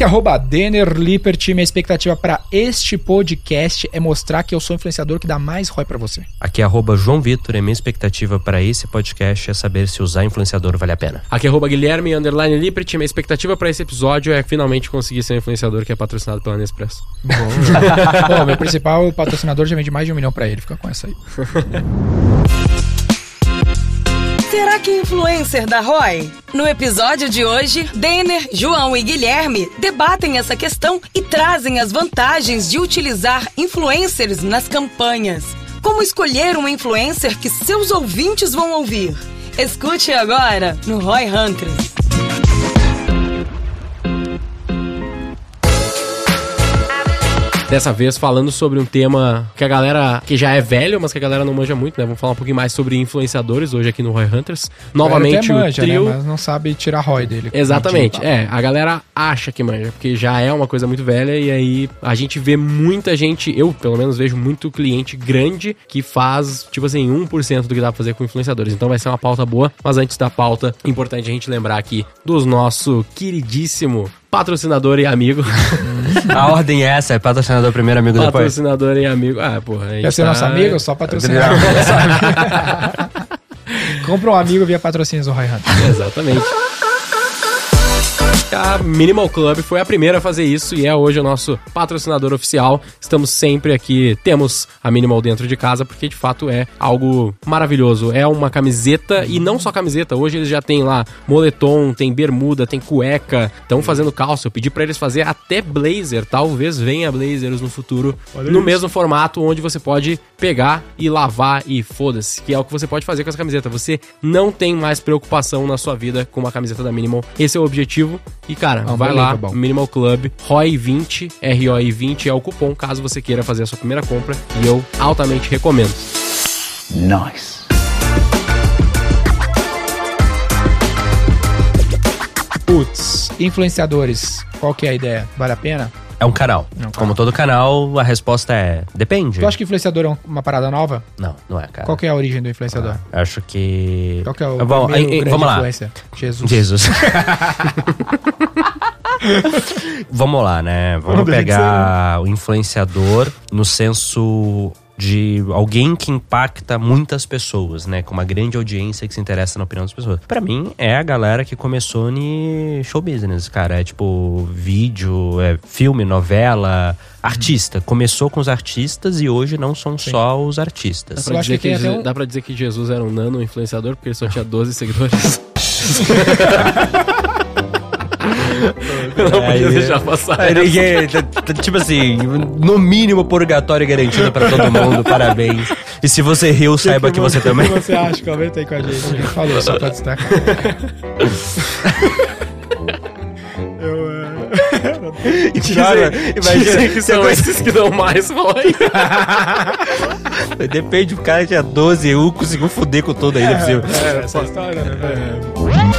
Aqui é arroba Denner Lippert. Minha expectativa para este podcast é mostrar que eu sou o influenciador que dá mais ROI para você. Aqui é arroba João Vitor e minha expectativa para esse podcast é saber se usar influenciador vale a pena. Aqui é arroba Guilherme Underline Lippert. Minha expectativa para esse episódio é finalmente conseguir ser um influenciador que é patrocinado pela Nespresso. Bom, Bom meu principal patrocinador já vende mais de um milhão para ele. Fica com essa aí. Será que influencer da Roy? No episódio de hoje, Denner, João e Guilherme debatem essa questão e trazem as vantagens de utilizar influencers nas campanhas. Como escolher um influencer que seus ouvintes vão ouvir? Escute agora no Roy Hunters. Dessa vez falando sobre um tema que a galera, que já é velho, mas que a galera não manja muito, né? Vamos falar um pouquinho mais sobre influenciadores hoje aqui no Roy Hunters. Novamente manja, o trio... Né? Mas não sabe tirar ROI dele. Exatamente, é. A galera acha que manja, porque já é uma coisa muito velha e aí a gente vê muita gente, eu pelo menos vejo muito cliente grande que faz, tipo assim, 1% do que dá pra fazer com influenciadores. Então vai ser uma pauta boa, mas antes da pauta, importante a gente lembrar aqui dos nosso queridíssimo patrocinador e amigo. A ordem é essa, é patrocinador primeiro, amigo depois. Patrocinador e amigo. Ah, porra. Quer ser tá... nosso amigo? Só patrocinador. Compra um amigo via patrocínios do Roy Hunter. Exatamente. A Minimal Club foi a primeira a fazer isso e é hoje o nosso patrocinador oficial. Estamos sempre aqui, temos a Minimal dentro de casa porque de fato é algo maravilhoso. É uma camiseta e não só camiseta, hoje eles já tem lá moletom, tem bermuda, tem cueca, estão fazendo calça. Eu pedi para eles fazer até blazer, talvez venha blazers no futuro, Olha no isso. mesmo formato onde você pode pegar e lavar e foda-se, que é o que você pode fazer com essa camiseta. Você não tem mais preocupação na sua vida com uma camiseta da Minimal. Esse é o objetivo e, cara, ah, vai lá, bom. Minimal Club, ROI20, ROI20 é o cupom, caso você queira fazer a sua primeira compra. E eu altamente recomendo. Nice. Putz, influenciadores, qual que é a ideia? Vale a pena? É um canal. É um Como todo canal, a resposta é depende. Tu acha que influenciador é uma parada nova? Não, não é, cara. Qual que é a origem do influenciador? Ah, acho que. Qual que é o Bom, vamos lá. Influência? Jesus. Jesus. vamos lá, né? Vamos pegar o influenciador no senso de alguém que impacta muitas pessoas, né? Com uma grande audiência que se interessa na opinião das pessoas. Para mim, é a galera que começou no show business, cara. É tipo vídeo, é filme, novela, artista. Começou com os artistas e hoje não são Sim. só os artistas. Dá pra, dizer que, que um... dá pra dizer que Jesus era um nano influenciador porque ele só tinha 12 seguidores. Eu não podia deixar passar. Aí, ninguém, tipo assim, no mínimo purgatório garantido pra todo mundo. Parabéns. E se você riu, saiba que, que você também. O que você acha? Comenta aí com a gente. A gente falou só pra destacar. Eu. Cara, imagina que são coisa... esses que dão mais ROI. Depende, o cara tinha 12 e um conseguiu foder com todo ainda. É, é, essa história, né? É.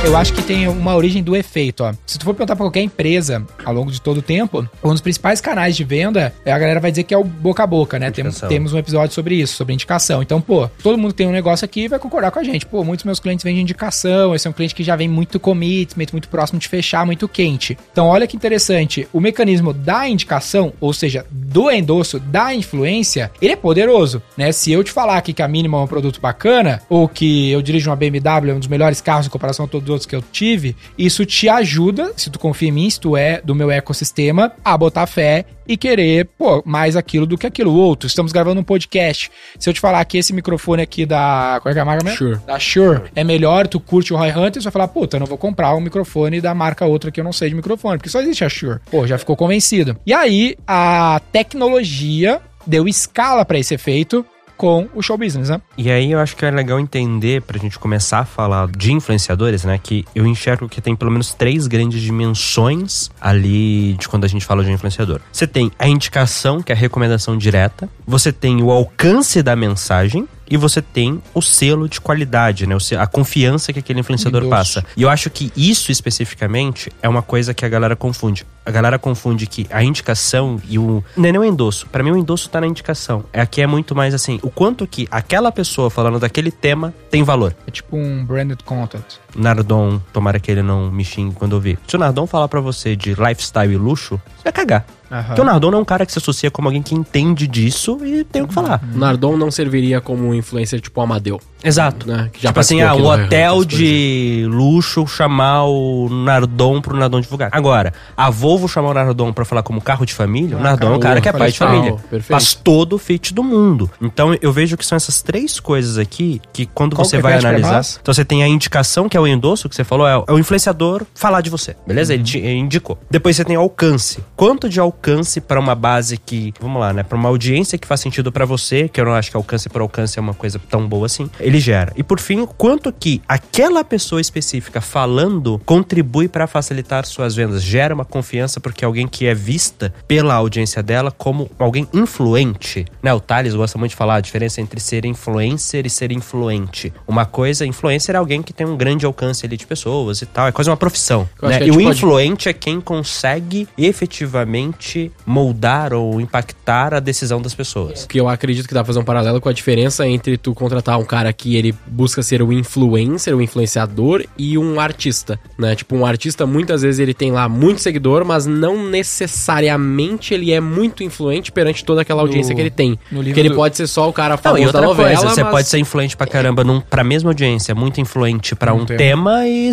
Eu acho que tem uma origem do efeito, ó. Se tu for perguntar pra qualquer empresa ao longo de todo o tempo, um dos principais canais de venda, a galera vai dizer que é o boca a boca, né? Temos, temos um episódio sobre isso, sobre indicação. Então, pô, todo mundo tem um negócio aqui e vai concordar com a gente. Pô, muitos meus clientes vendem indicação, esse é um cliente que já vem muito commitment, muito próximo de fechar, muito quente. Então, olha que interessante o mecanismo da indicação, ou seja, do endosso, da influência, ele é poderoso, né? Se eu te falar aqui que a Mínima é um produto bacana, ou que eu dirijo uma BMW, é um dos melhores carros em comparação a todos os outros que eu tive, isso te ajuda, se tu confia em mim, se tu é do meu ecossistema, a botar fé e querer, pô, mais aquilo do que aquilo outro. Estamos gravando um podcast. Se eu te falar que esse microfone aqui da. Qual é, é a marca mesmo? Sure. Da Shure é melhor, tu curte o Roy Hunter, você vai falar, puta, eu não vou comprar um microfone da marca outra que eu não sei de microfone, porque só existe a Shure. Pô, já ficou convencido. E aí, a tecnologia deu escala para esse efeito com o show business, né? E aí eu acho que é legal entender, pra gente começar a falar de influenciadores, né? Que eu enxergo que tem pelo menos três grandes dimensões ali de quando a gente fala de influenciador. Você tem a indicação, que é a recomendação direta. Você tem o alcance da mensagem, e você tem o selo de qualidade, né? A confiança que aquele influenciador passa. E eu acho que isso especificamente é uma coisa que a galera confunde. A galera confunde que a indicação e o. Não é nem o endosso. Para mim, o endosso tá na indicação. É aqui é muito mais assim, o quanto que aquela pessoa falando daquele tema tem valor. É tipo um branded content. Nardon, tomara que ele não me xingue quando eu ouvir. Se o Nardon falar para você de lifestyle e luxo, você vai cagar. Uhum. Porque o Nardon não é um cara que se associa como alguém que entende disso e tem o que falar. Uhum. Nardon não serviria como um influencer tipo Amadeu. Exato. Né? Que já tipo assim, ah, um hotel de luxo chamar o Nardon pro Nardon divulgar. Agora, a Volvo chamar o Nardon pra falar como carro de família, ah, o Nardon é um cara que é pai de família. Perfeito. Faz todo o fit do mundo. Então eu vejo que são essas três coisas aqui que quando Qual você vai analisar. Então você tem a indicação, que é o endosso, que você falou, é, é o influenciador falar de você. Beleza? Uhum. Ele te indicou. Depois você tem o alcance. Quanto de alcance para uma base que, vamos lá, né? Pra uma audiência que faz sentido para você, que eu não acho que alcance por alcance é uma coisa tão boa assim ele gera. E por fim, quanto que aquela pessoa específica falando contribui para facilitar suas vendas, gera uma confiança porque alguém que é vista pela audiência dela como alguém influente, né? O Thales gosta muito de falar a diferença entre ser influencer e ser influente. Uma coisa, influencer é alguém que tem um grande alcance ali de pessoas e tal, é quase uma profissão, né? E o influente pode... é quem consegue efetivamente moldar ou impactar a decisão das pessoas. Que eu acredito que dá pra fazer um paralelo com a diferença entre tu contratar um cara que ele busca ser o influencer, o influenciador e um artista, né? Tipo, um artista muitas vezes ele tem lá muito seguidor, mas não necessariamente ele é muito influente perante toda aquela audiência no, que ele tem. Que ele do... pode ser só o cara famoso não, da novela, coisa, você pode ser influente pra caramba num, pra mesma audiência, muito influente para um, um tema. tema e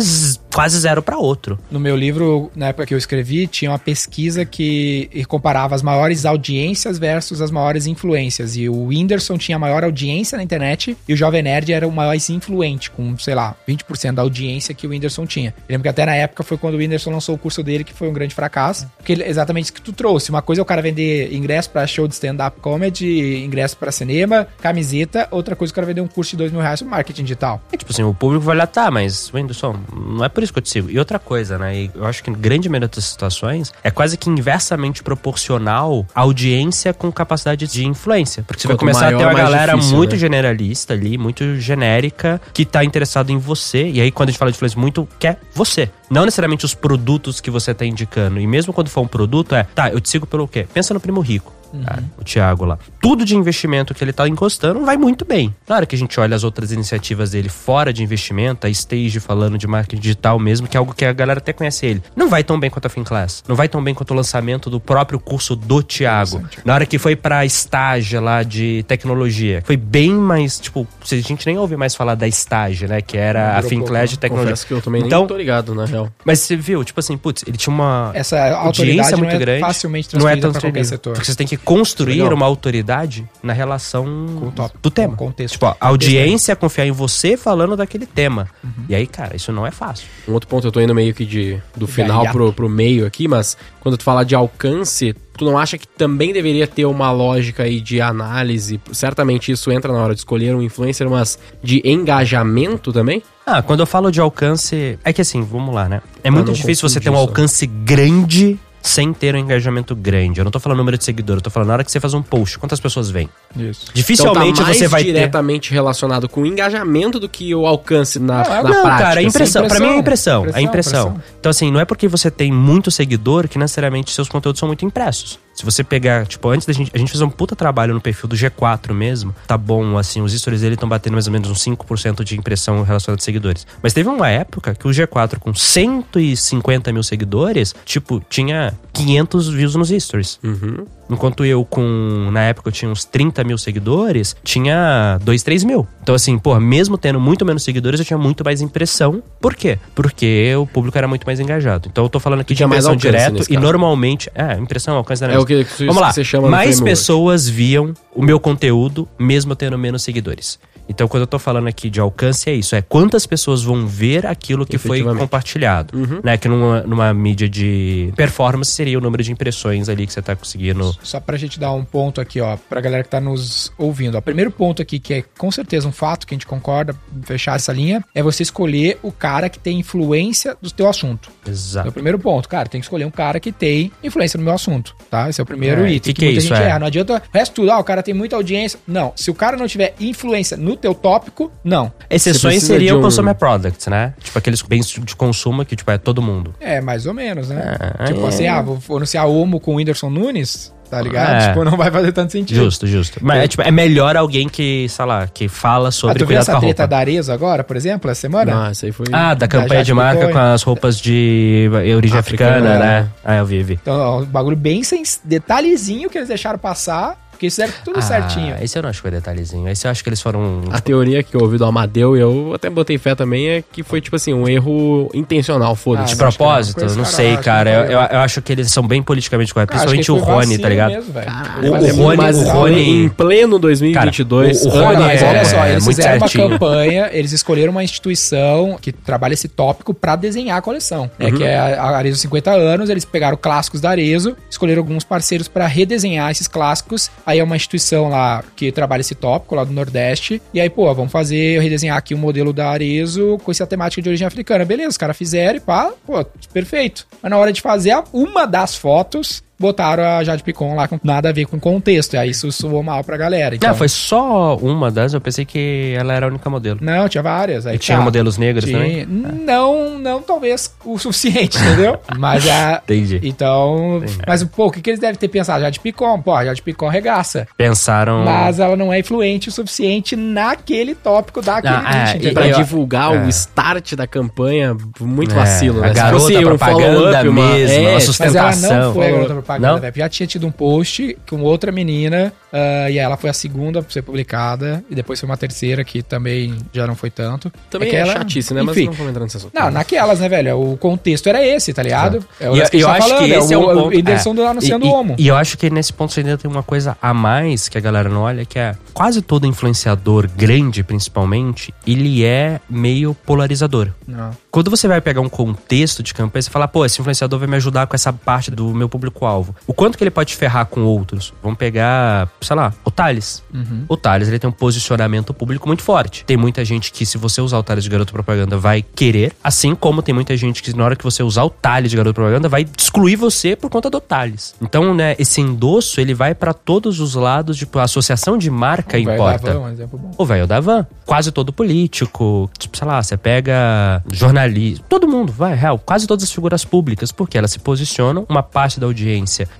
quase zero para outro. No meu livro, na época que eu escrevi, tinha uma pesquisa que comparava as maiores audiências versus as maiores influências. E o Whindersson tinha a maior audiência na internet e o Jovem Nerd era o mais influente, com, sei lá, 20% da audiência que o Whindersson tinha. Eu lembro que até na época foi quando o Whindersson lançou o curso dele, que foi um grande fracasso. Porque exatamente isso que tu trouxe. Uma coisa é o cara vender ingresso para show de stand-up comedy, ingresso para cinema, camiseta. Outra coisa é o cara vender um curso de dois mil reais sobre marketing digital. É tipo assim, o público vai lá, tá, mas, Whindersson, não é por isso que eu te sigo. E outra coisa, né? E eu acho que em grande maioria das situações é quase que inversamente proporcional a audiência com capacidade de influência. Porque você Quanto vai começar maior, a ter uma galera difícil, muito né? generalista ali, muito genérica que tá interessado em você. E aí, quando a gente fala de influência, muito quer você. Não necessariamente os produtos que você tá indicando. E mesmo quando for um produto, é, tá, eu te sigo pelo quê? Pensa no primo rico. Uhum. Cara, o Thiago lá. Tudo de investimento que ele tá encostando vai muito bem. Na hora que a gente olha as outras iniciativas dele fora de investimento, a Stage falando de marketing digital mesmo, que é algo que a galera até conhece ele, não vai tão bem quanto a Finclass. Não vai tão bem quanto o lançamento do próprio curso do Thiago. Na hora que foi pra estágio lá de tecnologia, foi bem mais, tipo, a gente nem ouve mais falar da estágio, né? Que era a Finclass de tecnologia. Confesso que eu também então, nem tô ligado, na real. Mas você viu, tipo assim, putz, ele tinha uma Essa audiência muito é grande. facilmente não é tão pra qualquer setor. Porque você tem que construir Legal. uma autoridade na relação top, do tema. contexto. Tipo, a audiência confiar em você falando daquele tema. Uhum. E aí, cara, isso não é fácil. Um outro ponto, eu tô indo meio que de, do final pro, pro meio aqui, mas quando tu fala de alcance, tu não acha que também deveria ter uma lógica aí de análise? Certamente isso entra na hora de escolher um influencer, mas de engajamento também? Ah, quando eu falo de alcance, é que assim, vamos lá, né? É muito difícil você ter um alcance grande sem ter um engajamento grande. Eu não tô falando número de seguidores, eu tô falando na hora que você faz um post, quantas pessoas vêm? Isso. Dificilmente então tá você vai diretamente ter... relacionado com o engajamento do que o alcance na, não, na não, prática. cara, a impressão, assim, para mim é a impressão, impressão, a impressão. impressão. Então assim, não é porque você tem muito seguidor que necessariamente seus conteúdos são muito impressos. Se você pegar, tipo, antes da gente. A gente fez um puta trabalho no perfil do G4 mesmo. Tá bom, assim, os stories dele estão batendo mais ou menos uns 5% de impressão relacionada a seguidores. Mas teve uma época que o G4, com 150 mil seguidores, tipo, tinha 500 views nos stories. Uhum. Enquanto eu, com. Na época eu tinha uns 30 mil seguidores, tinha 2, 3 mil. Então, assim, pô, mesmo tendo muito menos seguidores, eu tinha muito mais impressão. Por quê? Porque o público era muito mais engajado. Então eu tô falando aqui de impressão direto e normalmente. É, impressão, alcance da É o que, que Vamos lá. você chama Mais pessoas viam o meu conteúdo, mesmo tendo menos seguidores. Então, quando eu tô falando aqui de alcance, é isso. É quantas pessoas vão ver aquilo que foi compartilhado. Uhum. Né? Que numa, numa mídia de performance seria o número de impressões ali que você tá conseguindo. Só pra gente dar um ponto aqui, ó, pra galera que tá nos ouvindo. O primeiro ponto aqui, que é com certeza um fato que a gente concorda, fechar essa linha, é você escolher o cara que tem influência do teu assunto. Exato. É o primeiro ponto. Cara, tem que escolher um cara que tem influência no meu assunto, tá? Esse é o primeiro É, item. que que é muita isso, gente é? erra. Não adianta o resto tudo, ah, o cara tem muita audiência. Não, se o cara não tiver influência no teu tópico, não. Exceções seriam de um- consumer products, né? Tipo aqueles bens de consumo que, tipo, é todo mundo. É, mais ou menos, né? É, tipo é. assim, ah, vou anunciar Homo com o Whindersson Nunes, tá ligado? É. Tipo, não vai fazer tanto sentido. Justo, justo. Mas é, tipo, é melhor alguém que, sei lá, que fala Ah, sobre tu viu cuidado com essa a treta roupa. da Arezzo agora, por exemplo, essa semana? Ah, isso aí foi. Ah, da Da campanha de Jade marca Picon. com as roupas de origem Africana, africana, é. né? Ah, eu vi, vi. Então, ó, um bagulho bem sem detalhezinho que eles deixaram passar, porque isso era tudo Ah, certinho. Esse eu não acho que foi detalhezinho. Esse eu acho que eles foram. A teoria que eu ouvi do Amadeu, e eu até botei fé também, é que foi, tipo assim, um erro intencional, Ah, foda-se. De acho que propósito, não. Com não sei, cara, Eu, eu, eu acho que eles são bem politicamente corretos. Ah, Principalmente o Rony, tá ligado? mesmo. O- Mas o é Rony- mais o. Rony- Em pleno 2022. Cara, o- o Olha, Rony mas é- olha só, é eles muito fizeram certinho. uma campanha, eles escolheram uma instituição que trabalha esse tópico pra desenhar a coleção, né? Que é a a Arezzo 50 anos, eles pegaram clássicos da Arezzo, escolheram alguns parceiros pra redesenhar esses clássicos. Aí é uma instituição lá que trabalha esse tópico lá do Nordeste. E aí, pô, vamos fazer, redesenhar aqui o modelo da Arezzo com essa temática de origem africana. Beleza, os caras fizeram e pá, pô, perfeito. Mas na hora de fazer uma das fotos, botaram a Jade Picon lá com nada a ver com o contexto. E aí isso soou mal pra galera. Então, Não, foi só uma das. Eu pensei que ela era a única modelo. Não, tinha várias. Aí E tinha tá. modelos negros Tinha- também? Não, não talvez o suficiente, entendeu? Mas a. Entendi. Então. Mas, pô, o que, que eles devem ter pensado? Já de Picon, pô, já de Picon regaça. Pensaram. Mas ela não é influente o suficiente naquele tópico daquele Ah, é, e? Pra Eu- divulgar é. o start da campanha, muito É, vacilo, a né? Se garota um propaganda uma- mesmo, é, uma Mas sustentação. ela não foi a garota Não? propaganda, velho. Já tinha tido um post com outra menina, ah, e ela foi a segunda a ser publicada, e depois foi uma terceira que também já não foi tanto. Também que é, ela- chatice, né? Mas Enfim. não vamos entrar nesse assunto. Não, naquelas, né, velho? O contexto era esse, tá ligado? É o E eu, tá acho que falando, esse é, um o, ponto. O Whindersson é. anunciando e, o Homo. E, eu acho que nesse ponto ainda tem uma coisa a mais que a galera não olha, que é quase todo influenciador grande, principalmente, ele é meio polarizador. Não. Quando você vai pegar um contexto de campanha, você fala, pô, esse influenciador vai me ajudar com essa parte do meu público-alvo. O quanto que ele pode ferrar com outros? Vamos pegar, sei lá, o Thales. Uhum. O Thales, ele tem um posicionamento público muito forte. Tem muita gente que, se você usar o Thales de garoto propaganda, vai querer. Assim como tem muita gente que, na hora que você usar o Thales de garoto propaganda, vai excluir você por conta do Thales. Então, né, esse endosso, ele vai pra todos os lados, tipo, a associação de marca Vai importa. dar van, um exemplo bom. O velho da van. Quase todo político. Tipo, sei lá, você pega jornalista. Todo mundo, vai, real. Quase todas as figuras públicas, porque elas se posicionam. Uma parte da audiência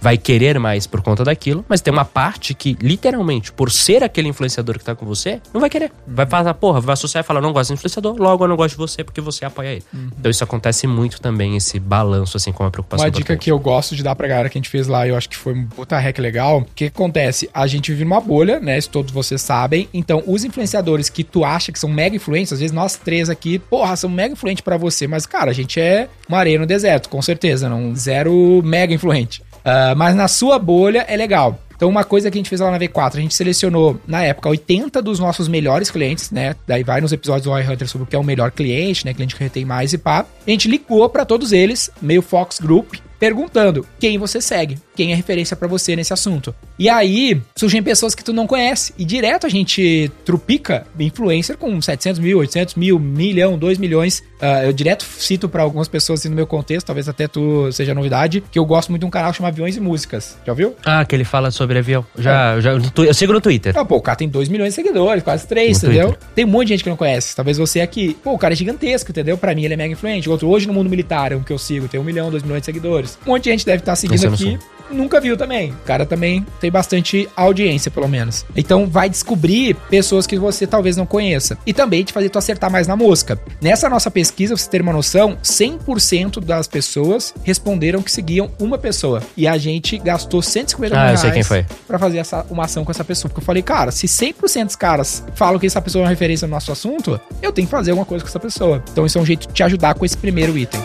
vai querer mais por conta daquilo, mas tem uma parte que, literalmente, por ser aquele influenciador que tá com você, não vai querer. Vai falar, porra, vai associar e falar, não gosto do influenciador, logo eu não gosto de você porque você apoia ele. Então isso acontece muito também, esse balanço, assim, com a preocupação. Uma dica que eu gosto de dar pra galera que a gente fez lá, eu acho que foi um puta hack legal. O que acontece? A gente vive numa bolha, né? Isso todos vocês sabem. Então, os influenciadores que tu acha que são mega influentes, às vezes nós três aqui, porra, são mega influentes pra você, mas, cara, a gente é uma areia no deserto, com certeza, não zero mega influente. Ah, mas na sua bolha é legal. Então, uma coisa que a gente fez lá na V4, a gente selecionou, na época, 80 dos nossos melhores clientes, né? Daí vai nos episódios do iHunter sobre o que é o melhor cliente, né? Cliente que retém mais e pá. A gente ligou pra todos eles, meio Fox Group, perguntando quem você segue, quem é referência pra você nesse assunto. E aí, surgem pessoas que tu não conhece. E direto a gente trupica influencer com 700 mil, 800 mil, milhão, 2 milhões. Ah, eu direto cito pra algumas pessoas assim, no meu contexto, talvez até tu seja novidade, que eu gosto muito de um canal que chama Aviões e Músicas. Já ouviu? Ah, que ele fala sobre avião. Já, já, eu sigo no Twitter. Ah, pô, o cara tem 2 milhões de seguidores, quase 3, No entendeu? Twitter. Tem um monte de gente que não conhece. Talvez você aqui. Pô, o cara é gigantesco, entendeu? Pra mim ele é mega influente. Outro, hoje no mundo militar, é um que eu sigo, tem 1 milhão, 2 milhões de seguidores. Um monte de gente deve estar seguindo Esse aqui. Nunca viu também. O cara também tem bastante audiência, pelo menos. Então vai descobrir pessoas que você talvez não conheça. E também te fazer tu acertar mais na mosca. Nessa nossa pesquisa, pra você ter uma noção, 100% das pessoas responderam que seguiam uma pessoa. E a gente gastou 150 Ah, mil eu sei reais quem foi. pra fazer essa, uma ação com essa pessoa. Porque eu falei, cara, se 100% dos caras falam que essa pessoa é uma referência no nosso assunto, eu tenho que fazer alguma coisa com essa pessoa. Então isso é um jeito de te ajudar com esse primeiro item.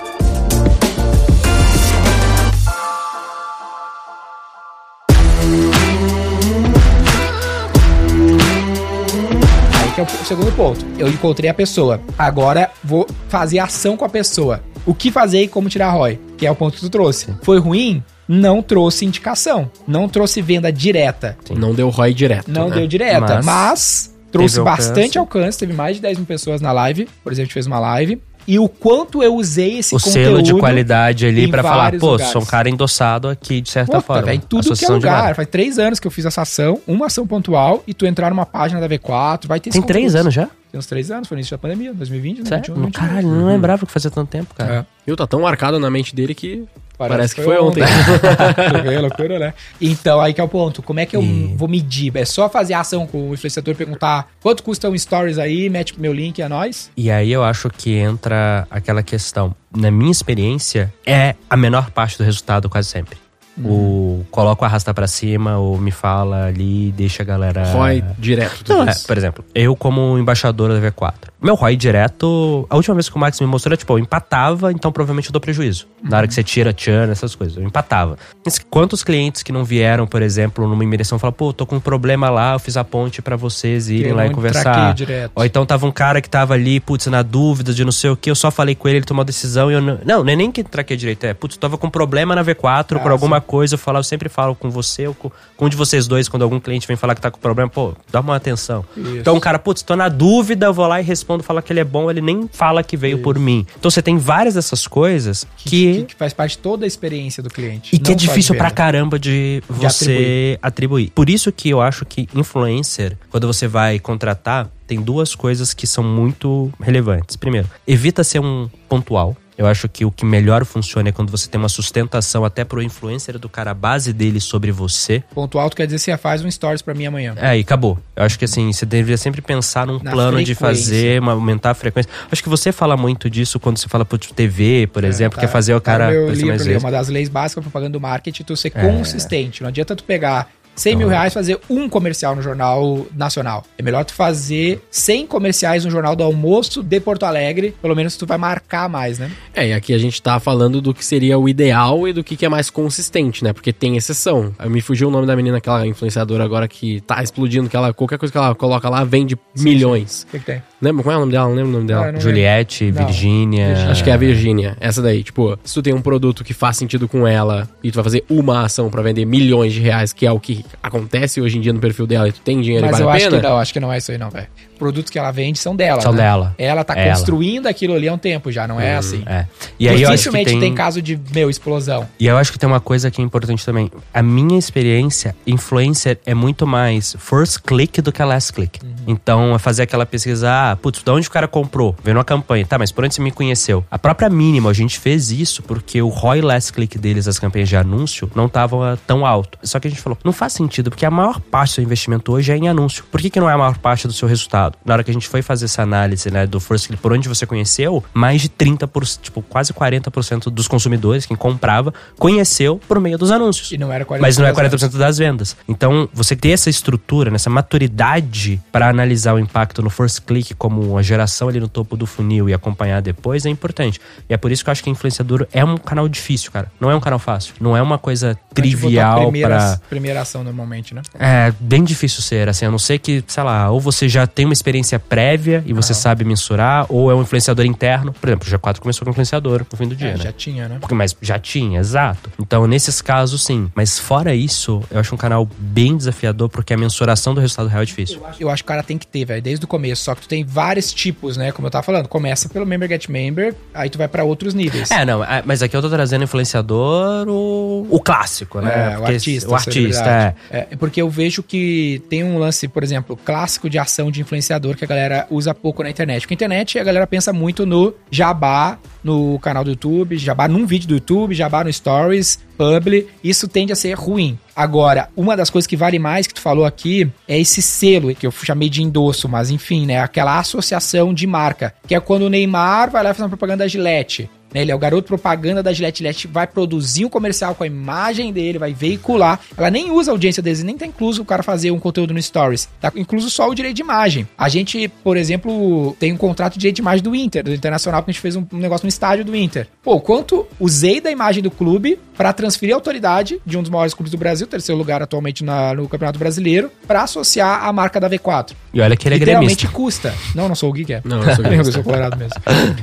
Que é o segundo ponto. Eu encontrei a pessoa. Agora vou fazer ação com a pessoa. O que fazer e como tirar ROI, que é o ponto que tu trouxe. Foi ruim? Não trouxe indicação. Não trouxe venda direta. Sim. Não deu ROI direto. Não né? deu direta, mas, mas trouxe bastante alcance. Teve mais de 10 mil pessoas na live. Por exemplo, a gente fez uma live e o quanto eu usei esse o conteúdo. O selo de qualidade ali para falar, pô, lugares. sou um cara endossado aqui, de certa Puta, forma. Véio, tudo que é lugar. Faz três anos que eu fiz essa ação, uma ação pontual, e tu entrar numa página da V4, vai ter Tem três anos já? Tem uns três anos, foi no início da pandemia, 2020, né? Sério? 2021, Caralho, não lembrava que fazia tanto tempo, cara. É. Viu, tá tão marcado na mente dele que Parece, Parece que foi, ontem. ontem. loucura, né? Então, aí que é o ponto. Como é que eu e... vou medir? É só fazer a ação com o influenciador, perguntar quanto custa um stories aí, mete pro meu link, é nós? E aí eu acho que entra aquela questão. Na minha experiência, é a menor parte do resultado quase sempre. O coloca o arrasta para cima, ou me fala ali, deixa a galera. ROI direto. Não, é, por exemplo, eu como embaixador da V4. Meu ROI direto, a última vez que o Max me mostrou, tipo, eu empatava, então provavelmente eu dou prejuízo. Uhum. Na hora que você tira churn, essas coisas. Eu empatava. Mas quantos clientes que não vieram, por exemplo, numa imersão, falaram, pô, tô com um problema lá, eu fiz a ponte para vocês irem lá e conversar. Ou então tava um cara que tava ali, putz, na dúvida de não sei o que, eu só falei com ele, ele tomou a decisão e eu não. Não, nem nem que traquei direito, é, putz, tava com problema na V4 ah, por alguma coisa, eu falo, eu sempre falo com você ou com, com um de vocês dois, quando algum cliente vem falar que tá com problema, pô, dá uma atenção. Isso. Então o cara, putz, tô na dúvida, eu vou lá e respondo, fala que ele é bom, ele nem fala que veio Isso. por mim. Então você tem várias dessas coisas que. Que, que faz parte de toda a experiência do cliente. E que é difícil pra caramba de, de você atribuir. atribuir. Por isso que eu acho que influencer, quando você vai contratar, tem duas coisas que são muito relevantes. Primeiro, evita ser um pontual. Eu acho que o que melhor funciona é quando você tem uma sustentação até pro influencer do cara, a base dele sobre você. Ponto alto quer dizer você faz um stories para mim amanhã. É, e acabou. Eu acho que assim, você deveria sempre pensar num Na plano frequência. de fazer, aumentar a frequência. Acho que você fala muito disso quando você fala pro TV, por é, exemplo, tá, quer fazer o tá cara. Tá meu livro, mais uma das leis básicas da propaganda do marketing, tu ser é. consistente. Não adianta tu pegar 100 mil reais fazer um comercial no Jornal Nacional. É melhor tu fazer 100 comerciais no Jornal do Almoço de Porto Alegre, pelo menos tu vai marcar mais, né? É, e aqui a gente tá falando do que seria o ideal e do que, é mais consistente, né? Porque tem exceção. Me fugiu o nome da menina, aquela influenciadora agora que tá explodindo, que ela, qualquer coisa que ela coloca lá vende sim, milhões. O que, que tem? Lembra qual é o nome dela? Não lembro o nome dela. Não, Juliette, Virgínia. Acho que é a Virgínia. Essa daí, tipo, se tu tem um produto que faz sentido com ela e tu vai fazer uma ação para vender milhões de reais, que é o que acontece hoje em dia no perfil dela e tu tem dinheiro Mas e vale eu a pena. Acho que não, acho que não é isso aí não, velho. Produtos que ela vende são dela. São né? dela. Ela tá ela. construindo aquilo ali há um tempo já, não é hum, assim. É. E aí Dificilmente tem... tem... caso de, meu, explosão. E eu acho que tem uma coisa que é importante também. A minha experiência, influencer é muito mais first click do que last click. Uhum. Então, é fazer aquela pesquisa, ah, putz, de onde o cara comprou? Vendo uma campanha. Tá, mas por onde você me conheceu? A própria mínima, a gente fez isso porque o ROI last click deles, as campanhas de anúncio, não tava tão alto. Só que a gente falou, não faz sentido, porque a maior parte do seu investimento hoje é em anúncio. Por que, que não é a maior parte do seu resultado? Na hora que a gente foi fazer essa análise, né, do first click, por onde você conheceu, mais de 30%, tipo, quase 40% dos consumidores, quem comprava, conheceu por meio dos anúncios. E não era 40% Mas não é 40% das vendas. Então, você ter essa estrutura, nessa maturidade para analisar o impacto no first click como uma geração ali no topo do funil e acompanhar depois é importante. E é por isso que eu acho que influenciador é um canal difícil, cara. Não é um canal fácil. Não é uma coisa trivial para primeira ação normalmente, né? É bem difícil ser, assim, a não ser que, sei lá, ou você já tem uma experiência prévia e você ah. sabe mensurar, ou é um influenciador interno. Por exemplo, o G4 começou com influenciador no fim do dia, é, né? Já tinha, né? Porque, mas já tinha, exato. Então, nesses casos, sim. Mas fora isso, eu acho um canal bem desafiador porque a mensuração do resultado real é difícil. Eu acho, eu acho que o cara tem que ter, velho, desde o começo. Só que tu tem vários tipos, né? Como eu tava falando. Começa pelo Member Get Member, aí tu vai para outros níveis. É, não, é, mas aqui eu tô trazendo influenciador, o, o clássico, né? É, o artista. O artista, é. é. Porque eu vejo que tem um lance, por exemplo, clássico de ação de influenciador que a galera usa pouco na internet. Porque a internet a galera pensa muito no jabá no canal do YouTube, jabá num vídeo do YouTube, jabá no Stories, Publi, isso tende a ser ruim. Agora, uma das coisas que vale mais que tu falou aqui é esse selo, que eu chamei de endosso, mas enfim, né? Aquela associação de marca, que é quando o Neymar vai lá fazer uma propaganda da Gillette né? Ele é o garoto propaganda da Gillette. Gillette vai produzir um comercial com a imagem dele, vai veicular. Ela nem usa a audiência deles, nem tá incluso o cara fazer um conteúdo no Stories. Tá incluso só o direito de imagem. A gente, por exemplo, tem um contrato de direito de imagem do Inter, do Internacional, que a gente fez um, negócio no estádio do Inter. Pô, quanto usei da imagem do clube para transferir a autoridade de um dos maiores clubes do Brasil, terceiro lugar atualmente na, no Campeonato Brasileiro, para associar a marca da V4. E olha que ele é gremista. custa. Não, não sou o Gui, que é. Não, eu sou eu sou colorado mesmo.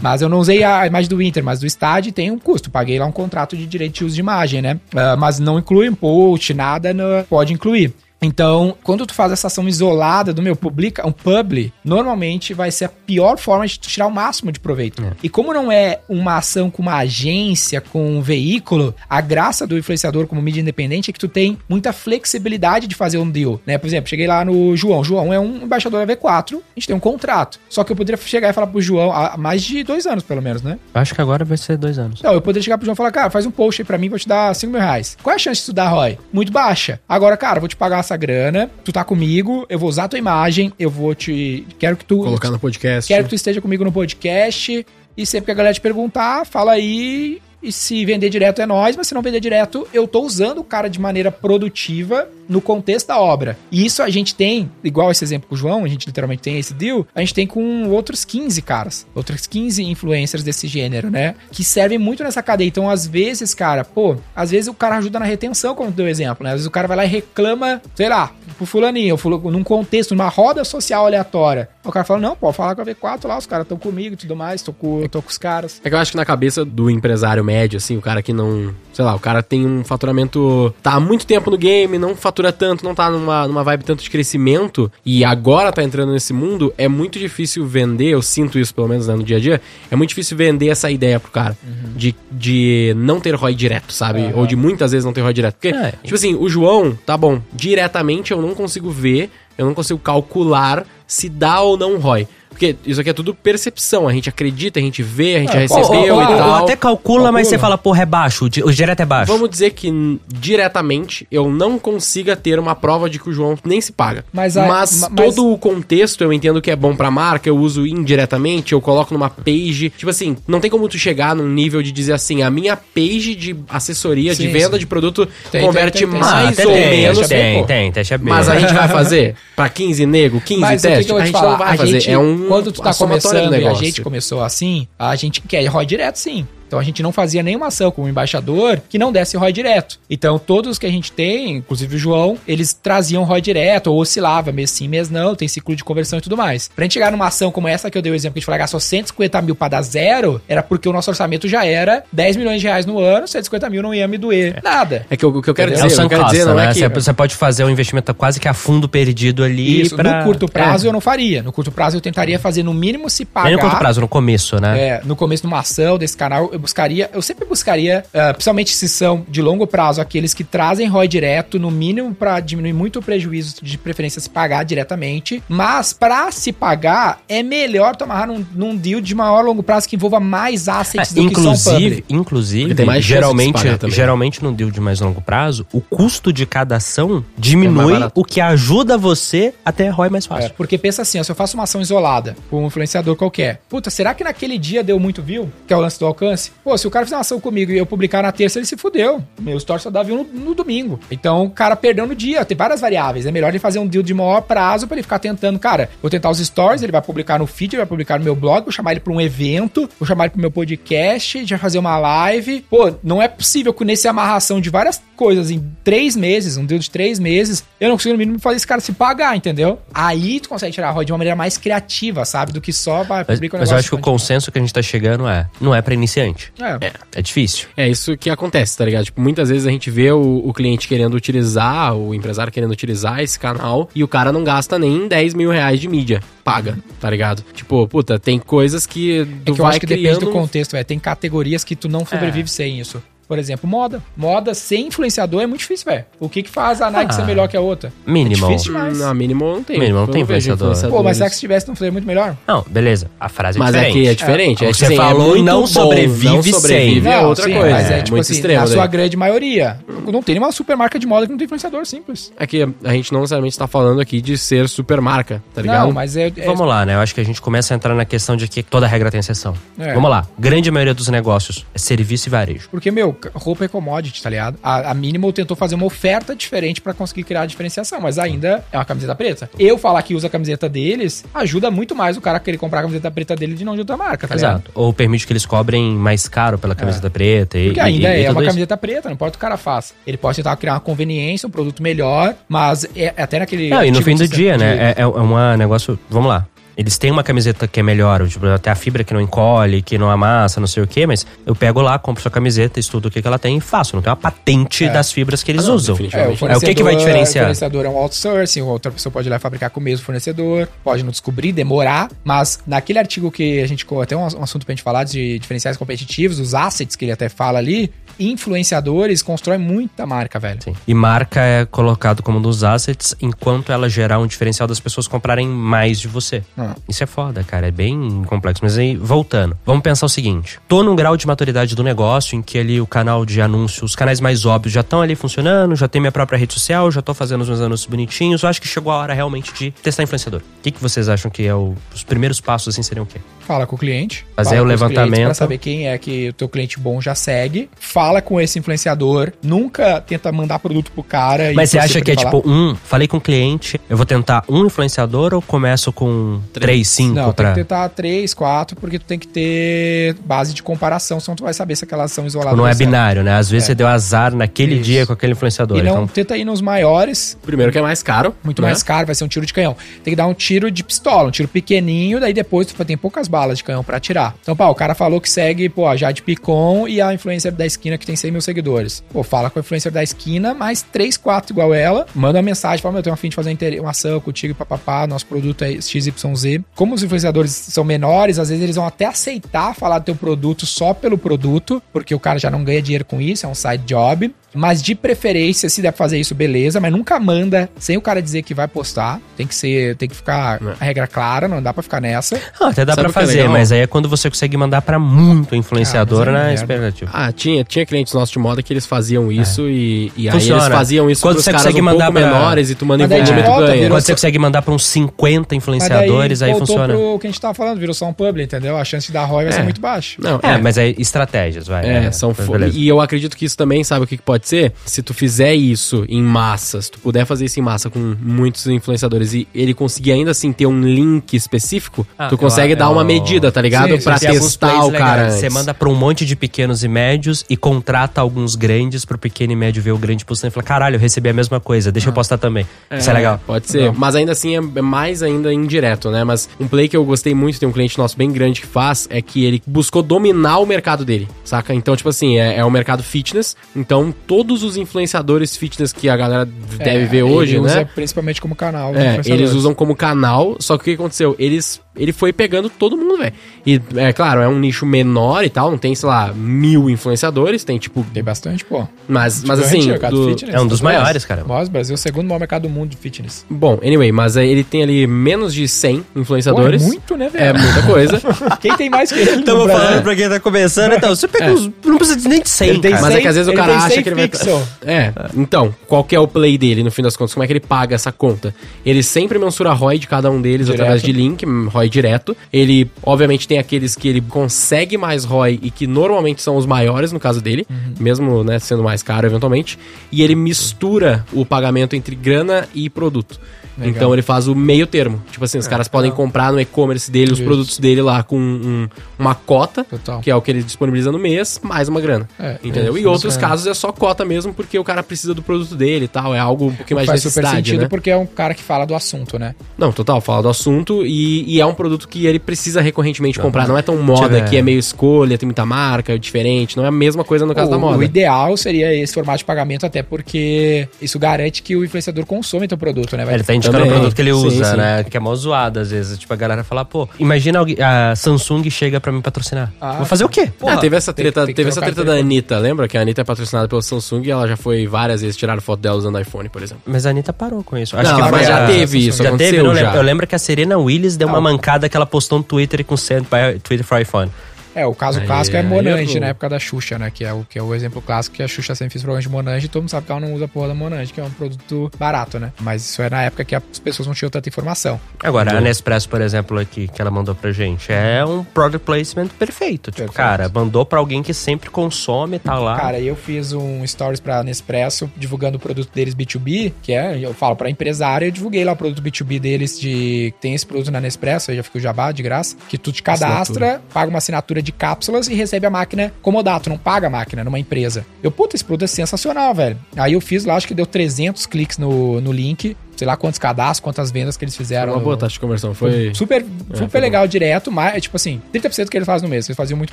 Mas eu não usei a imagem do Inter, mas do estádio tem um custo. Paguei lá um contrato de direito de uso de imagem, né? Ah, mas não inclui um post, nada no- pode incluir. Então, quando tu faz essa ação isolada do meu publica, um publi, normalmente vai ser a pior forma de tu tirar o máximo de proveito. E como não é uma ação com uma agência, com um veículo, a graça do influenciador como mídia independente é que tu tem muita flexibilidade de fazer um deal, né? Por exemplo, cheguei lá no João. João é um embaixador da V4, a gente tem um contrato. Só que eu poderia chegar e falar pro João há mais de dois anos, pelo menos, né? Acho que agora vai ser dois anos. Não, eu poderia chegar pro João e falar, cara, faz um post aí pra mim, vou te dar 5 mil reais. Qual é a chance de tu dar, Roy? Muito baixa. Agora, cara, eu vou te pagar essa grana, tu tá comigo, eu vou usar a tua imagem, eu vou te... Quero que tu... Colocar no podcast. Quero que tu esteja comigo no podcast. E sempre que a galera te perguntar, fala aí. E se vender direto é nós, mas se não vender direto, eu tô usando o cara de maneira produtiva no contexto da obra. E isso a gente tem, igual esse exemplo com o João, a gente literalmente tem esse deal, a gente tem com outros 15 caras, outros 15 influencers desse gênero, né? Que servem muito nessa cadeia. Então, às vezes, cara, pô, às vezes o cara ajuda na retenção, como tu deu exemplo, né? Às vezes o cara vai lá e reclama, sei lá, pro fulaninho, fula- num contexto, numa roda social aleatória. O cara fala, não, pô, falar com a V4 lá, os caras estão comigo e tudo mais, tô com, tô com os caras. É que eu acho que na cabeça do empresário médio, assim, o cara que não. Sei lá, o cara tem um faturamento. tá há muito tempo no game, não fatura tanto, não tá numa, numa vibe tanto de crescimento, e agora tá entrando nesse mundo, é muito difícil vender, eu sinto isso pelo menos né, no dia a dia, é muito difícil vender essa ideia pro cara. De, de não ter ROI direto, sabe? Aham. Ou de muitas vezes não ter ROI direto. Porque, É. tipo assim, o João, tá bom, diretamente eu não consigo ver, eu não consigo calcular se dá ou não ROI. Porque isso aqui é tudo percepção. A gente acredita, a gente vê, a gente É, recebeu ou- e tal. Ou até calcula, mas Calcula. você fala, porra, é baixo. O di- o direto é baixo. Vamos dizer que diretamente eu não consiga ter uma prova de que o João nem se paga. Mas Mas, a- mas- todo o contexto eu entendo que é bom pra marca, eu uso indiretamente, eu coloco numa page. Tipo assim, não tem como tu chegar num nível de dizer assim, a minha page de assessoria, de Sim, venda sim. de produto Tem, converte tem, tem, tem. mais até ou tem, menos. tem, tem, teste é bem. Mas a gente vai fazer pra 15 nego, 15 Mas o que testes? a te gente falar? não vai A fazer. gente, é um quando tu tá começando e a gente começou assim, a gente quer ROI direto sim. Então a gente não fazia nenhuma ação como embaixador que não desse ROI direto. Então todos que a gente tem, inclusive o João, eles traziam ROI direto ou oscilava mês sim, mês não, tem ciclo de conversão e tudo mais. Pra gente chegar numa ação como essa que eu dei o exemplo, que a gente falou, gastou 150 mil pra dar zero, era porque o nosso orçamento já era 10 milhões de reais no ano, 150 mil não ia me doer nada. É que o, que eu quero É dizer, o o eu quero dizer não né? é que... Você- Você pode fazer um investimento quase que a fundo perdido ali Isso, pra... no curto prazo É. eu não faria. No curto prazo eu tentaria fazer no mínimo se pagar. Nem no curto prazo, no começo, né? É, no começo de uma ação desse canal, eu buscaria, eu sempre buscaria, ah, principalmente se são de longo prazo, aqueles que trazem ROI direto, no mínimo pra diminuir muito o prejuízo, de preferência se pagar diretamente. Mas pra se pagar, é melhor tu amarrar num, num deal de maior longo prazo que envolva mais assets É, do que inclusive, public. inclusive Porque tem mais geralmente, geralmente num deal de mais longo prazo, o custo de cada ação É diminui, barato. o que ajuda você a ter ROI mais É, fácil. porque pensa assim, ó, se eu faço uma ação isolada com um influenciador qualquer, puta, será que naquele dia deu muito view? Que é o lance do alcance? Pô, se o cara fizer uma ação comigo e eu publicar na terça, ele se fudeu. Meu story só dá view no, no domingo. Então o cara perdeu no dia, tem várias variáveis. É melhor ele fazer um deal de maior prazo pra ele ficar tentando, cara, vou tentar os stories, ele vai publicar no feed, ele vai publicar no meu blog, vou chamar ele pra um evento, vou chamar ele pro meu podcast, a gente vai fazer uma live. Pô, não é possível que nesse amarração de várias coisas em três meses, um deal de três meses, eu não consigo no mínimo fazer esse cara se pagar, entendeu? Aí tu consegue tirar a ROI de uma maneira mais criativa, sabe? Do que só vai Mas, publica um mas eu acho que o consenso que a gente tá chegando é, não é pra iniciante. É. É difícil. É isso que acontece, tá ligado? Tipo, muitas vezes a gente vê o, o cliente querendo utilizar, o empresário querendo utilizar esse canal e o cara não gasta nem 10 mil reais de mídia. Paga, tá ligado? Tipo, puta, tem coisas que É tu que eu vai acho que criando... depende do contexto, velho. Tem categorias que tu não sobrevive sem isso. Por exemplo, moda. Moda sem influenciador é muito difícil, velho. O que que faz a Nike Ah. ser melhor que a outra? Minimal. É difícil demais. Na mínimo não tem. Minimal não tem influenciador. Pô, mas será que se tivesse, não seria muito melhor? Não, beleza. A frase é Mas diferente. aqui é diferente. é, Você tipo assim, falou é não bom, sobrevive não sobrevive sem. é outra sim, coisa. Mas é, é tipo muito assim, extremo. na daí. sua grande maioria. Não tem nenhuma supermarca de moda que não tem influenciador simples. É que a gente não necessariamente tá falando aqui de ser supermarca, tá ligado? Não, mas é... é Vamos lá, né? Eu acho que a gente começa a entrar na questão de que toda regra tem exceção. É. Vamos lá. Grande maioria dos negócios é serviço e varejo. Porque, meu, roupa é commodity, tá ligado? A, a Minimal tentou fazer uma oferta diferente pra conseguir criar a diferenciação, mas ainda é uma camiseta preta. Eu falar que usa a camiseta deles ajuda muito mais o cara querer comprar a camiseta preta dele de não de outra marca, tá ligado? Exato. Ou permite que eles cobrem mais caro pela camiseta preta. E, Porque e- ainda e é tudo uma isso. camiseta preta, não importa o que o cara faça. Ele pode tentar criar uma conveniência, um produto melhor, mas é, é até naquele. Não, e no artigo fim do dia, né? É, é um negócio. Vamos lá. Eles têm uma camiseta que é melhor, tipo, até a fibra que não encolhe, que não amassa, não sei o quê, mas eu pego lá, compro sua camiseta, estudo o que, que ela tem e faço. Não tem uma patente das fibras que eles Ah, não, usam. É, o. É, o que que vai diferenciar? O fornecedor é um outsourcing, outra pessoa pode ir lá fabricar com o mesmo fornecedor, pode não descobrir, demorar, mas naquele artigo que a gente colocou, até um, um assunto pra gente falar de diferenciais competitivos, os assets que ele até fala ali, influenciadores constroem muita marca, velho. Sim. E marca é colocado como um dos assets enquanto ela gerar um diferencial das pessoas comprarem mais de você. Ah. Isso é foda, cara. É bem complexo. Mas aí, voltando. Vamos pensar o seguinte. Tô num grau de maturidade do negócio em que ali o canal de anúncios, os canais mais óbvios já estão ali funcionando, já tem minha própria rede social, já tô fazendo os meus anúncios bonitinhos. Eu acho que chegou a hora realmente de testar influenciador. O que, que vocês acham que é o- os primeiros passos assim seriam o quê? Fala com o cliente. Fazer fala o levantamento. Pra saber quem é que o teu cliente bom já segue. Fala com esse influenciador. Nunca tenta mandar produto pro cara. Mas você você acha que é falar. tipo um, falei com o cliente, eu vou tentar um influenciador ou começo com três, cinco Não, pra... tem que tentar três, quatro, porque tu tem que ter base de comparação, senão tu vai saber se aquelas são isoladas. Não é binário, né? Às vezes você deu azar naquele Isso. dia com aquele influenciador. E não Então, tenta ir nos maiores, Primeiro que é mais caro. muito né? mais caro, vai ser um tiro de canhão. Tem que dar um tiro de pistola, um tiro pequenininho, daí depois tu tem poucas balas de canhão pra atirar. Então, pá, o cara falou que segue, pô, a Jade Picon e a influencer da esquina que tem 100 mil seguidores. Pô, fala com a influencer da esquina, mais 3, 4 igual ela, manda uma mensagem, fala, meu, eu tenho a fim de fazer uma uma ação contigo, papapá, nosso produto é XYZ. Como os influenciadores são menores, às vezes eles vão até aceitar falar do teu produto só pelo produto, porque o cara já não ganha dinheiro com isso, é um side job. Mas de preferência, se der pra fazer isso, beleza. Mas nunca manda sem o cara dizer que vai postar. Tem que ser, tem que ficar a regra clara, não dá pra ficar nessa. ah, até dá Sabe pra é fazer, legal? mas aí é quando você consegue mandar pra muito influenciador Ah, é na merda. expectativa. Ah, tinha, tinha clientes nossos de moda que eles faziam isso e, e aí eles faziam isso Quando pros você caras consegue um mandar pouco pra- menores e tu manda em Mas volta, ganha. Quando você consegue mandar pra uns 50 influenciadores, aí funciona. pro que a gente tava falando, virou só um publi, entendeu? A chance de dar ROI vai ser É. muito baixa. Não, É, mas é estratégias, vai. É, são. E eu acredito que isso também, sabe o que que pode ser? Se tu fizer isso em massa, se tu puder fazer isso em massa com muitos influenciadores e ele conseguir ainda assim ter um link específico, Ah, tu consegue eu- dar uma eu- medida, tá ligado? Sim, pra testar o cara. legais. Você manda pra um monte de pequenos e médios e contrata alguns grandes pro pequeno e médio ver o grande postando e fala: caralho, eu recebi a mesma coisa, deixa eu postar também. Isso é legal. Pode ser. Mas ainda assim é é mais ainda indireto, né? Mas um play que eu gostei muito, tem um cliente nosso bem grande que faz, é que ele buscou dominar o mercado dele, saca? Então, tipo assim, é, é o mercado fitness. Então, todos os influenciadores fitness que a galera deve É, ver hoje, ele né? usa principalmente como canal. de É, influenciadores. eles usam como canal, só que o que aconteceu? Eles, ele foi pegando todo mundo, velho. E, é claro, é um nicho menor e tal, não tem, sei lá, mil influenciadores, tem tipo. Tem bastante, pô. Mas, mas Gigante, assim. mercado do- fitness, é um dos conhece? maiores, cara. Nós, Brasil, é o segundo maior mercado do mundo de fitness. Bom, anyway, mas é, ele tem ali menos de 100 Pô, é influenciadores. muito, né, É velho? muita coisa. Quem tem mais que ele? Estamos Brasil? falando pra quem tá começando, então. Você pega os. Não precisa nem de 100, Ele tem cara. Mas é que às vezes o cara acha que ele vai. Pixel. É, então, qual que é o play dele no fim das contas? Como é que ele paga essa conta? Ele sempre mensura ROI de cada um deles Direto. através de link, hum, ROI direto. Ele, obviamente, tem aqueles que ele consegue mais ROI e que normalmente são os maiores no caso dele, Uhum. mesmo né, sendo mais caro eventualmente. E ele mistura o pagamento entre grana e produto. Legal. Então ele faz o meio termo. Tipo assim, os caras podem comprar no e-commerce dele os Isso. produtos dele lá com um- uma cota, Total. que é o que ele disponibiliza no mês, mais uma grana. É, entendeu? é, e outros funciona. casos é só cota mesmo, porque o cara precisa do produto dele e tal. É algo um pouquinho mais Faz super sentido né? porque é um cara que fala do assunto, né? Não, total, fala do assunto e, e é um produto que ele precisa recorrentemente comprar. Não é tão moda, Tiver- que é meio escolha, tem muita marca, é diferente. Não é a mesma coisa no caso o, da moda. o ideal seria esse formato de pagamento, até porque isso garante que o influenciador consome teu produto, né? É, Vai Ele tá criticando também. o produto que ele Sim, usa, sim. né? Que é mó zoado às vezes. Tipo, a galera fala, pô, imagina alguém, a Samsung chega pra me patrocinar. Ah, Vou fazer o quê? Ah, teve essa tem- treta, tem que teve essa treta da. Anitta, lembra? Que a Anitta é patrocinada pela Samsung e ela já foi várias vezes tirar foto dela usando iPhone, por exemplo. Mas a Anitta parou com isso. Não, que mas já a- teve isso, já aconteceu teve, já. lembro. Eu lembro que a Serena Williams deu uma Ah, mancada que ela postou no Twitter com by Twitter for iPhone. É, o caso Aí, clássico é Monange, na época da Xuxa, né? Que é, o, que é o exemplo clássico que a Xuxa sempre fez programas de Monange e todo mundo sabe que ela não usa a porra da Monange, que é um produto barato, né? Mas isso é na época que as pessoas não tinham tanta informação. Agora, a Nespresso, por exemplo, aqui, que ela mandou pra gente, é um product placement perfeito. Tipo, Perfeito. cara, mandou pra alguém que sempre consome, tá lá. Cara, eu fiz um stories pra Nespresso divulgando o produto deles B2B, que é, eu falo pra empresária, eu divulguei lá o produto B2B deles de tem esse produto na Nespresso, aí já fica o jabá de graça, que tu te cadastra, paga uma assinatura de cápsulas e recebe a máquina comodato, não paga a máquina numa empresa. Eu, puta, esse produto é sensacional, velho. Aí eu fiz lá, acho que deu 300 cliques no, no link, sei lá quantos cadastros, quantas vendas que eles Era fizeram. uma no- boa taxa de conversão, foi... Super, super foi legal direto, mas, tipo assim, 30% do que eles fazem no mês. Eles faziam muito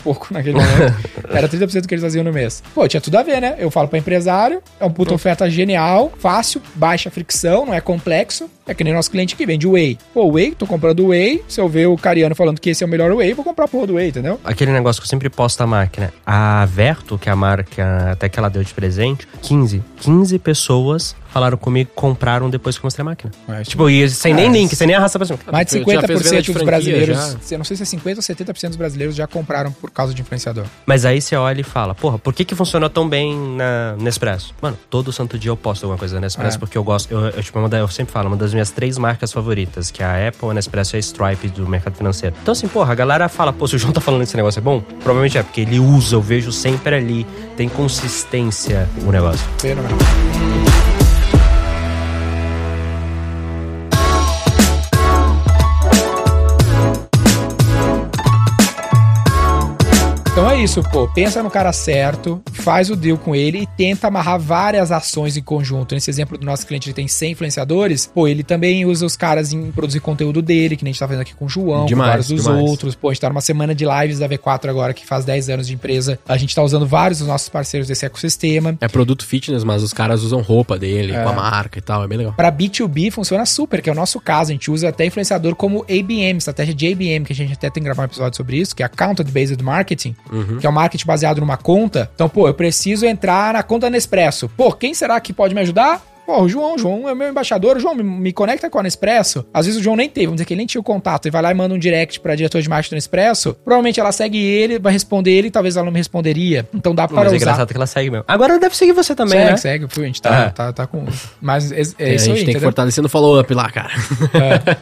pouco naquele momento. Era 30% do que eles faziam no mês. Pô, tinha tudo a ver, né? Eu falo pra empresário, é um puta oferta genial, fácil, baixa fricção, não é complexo. É que nem nosso cliente que vende whey. Pô, whey, tô comprando whey. Se eu ver o Cariano falando que esse é o melhor whey, vou comprar a porra do whey, entendeu? Aquele negócio que eu sempre posto a máquina. A Verto, que é a marca até que ela deu de presente, 15. 15 pessoas falaram comigo, compraram depois que eu mostrei a máquina. Mas, Tipo, e sem nem É. link, sem nem arrastar pra cima. mais de Já fez venda 50% de dos brasileiros, já? eu não sei se é 50 ou 70% dos brasileiros já compraram por causa de influenciador. Mas aí você olha e fala, porra, por que que funcionou tão bem na Nespresso? Mano, todo santo dia eu posto alguma coisa da Nespresso É. porque eu gosto. Eu, eu, tipo, uma da- eu sempre falo, uma das minhas três marcas favoritas, que é a Apple, a Nespresso e a Stripe do mercado financeiro. Então, assim, porra, a galera fala, pô, se o João tá falando que esse negócio é bom, provavelmente é, porque ele usa, eu vejo sempre ali, tem consistência o negócio. Fenomenal. Então é isso, pô. Pensa no cara certo, faz o deal com ele e tenta amarrar várias ações em conjunto. Nesse exemplo do nosso cliente, ele tem 100 influenciadores. Pô, ele também usa os caras em produzir conteúdo dele, que nem a gente tá fazendo aqui com o João, Demais, com vários dos demais. outros. Pô, a gente tá numa semana de lives da V4 agora, que faz 10 anos de empresa. A gente tá usando vários dos nossos parceiros desse ecossistema. É produto fitness, mas os caras usam roupa dele, É. com a marca e tal, é bem legal. Para B2B funciona super, que é o nosso caso. A gente usa até influenciador como ABM, estratégia de ABM, que a gente até tem que gravar um episódio sobre isso, que é Account Based Marketing, que é o marketing baseado numa conta. Então, pô, eu preciso entrar na conta Nespresso. Pô, quem será que pode me ajudar? Pô, o João, o João é meu embaixador. O João, me, me conecta com a Nespresso. Às vezes o João nem teve, vamos dizer que ele nem tinha o contato. E vai lá e manda um direct pra diretor de marketing do Nespresso. Provavelmente ela segue ele, vai responder ele, talvez ela não me responderia. Então dá para Mas é usar. engraçado que ela segue mesmo. Agora ela deve seguir você também, segue, né? segue, pô, a gente tá, É. tá, tá com. Mas é, é É, isso a aí, gente tem que fortalecer no follow-up lá, cara.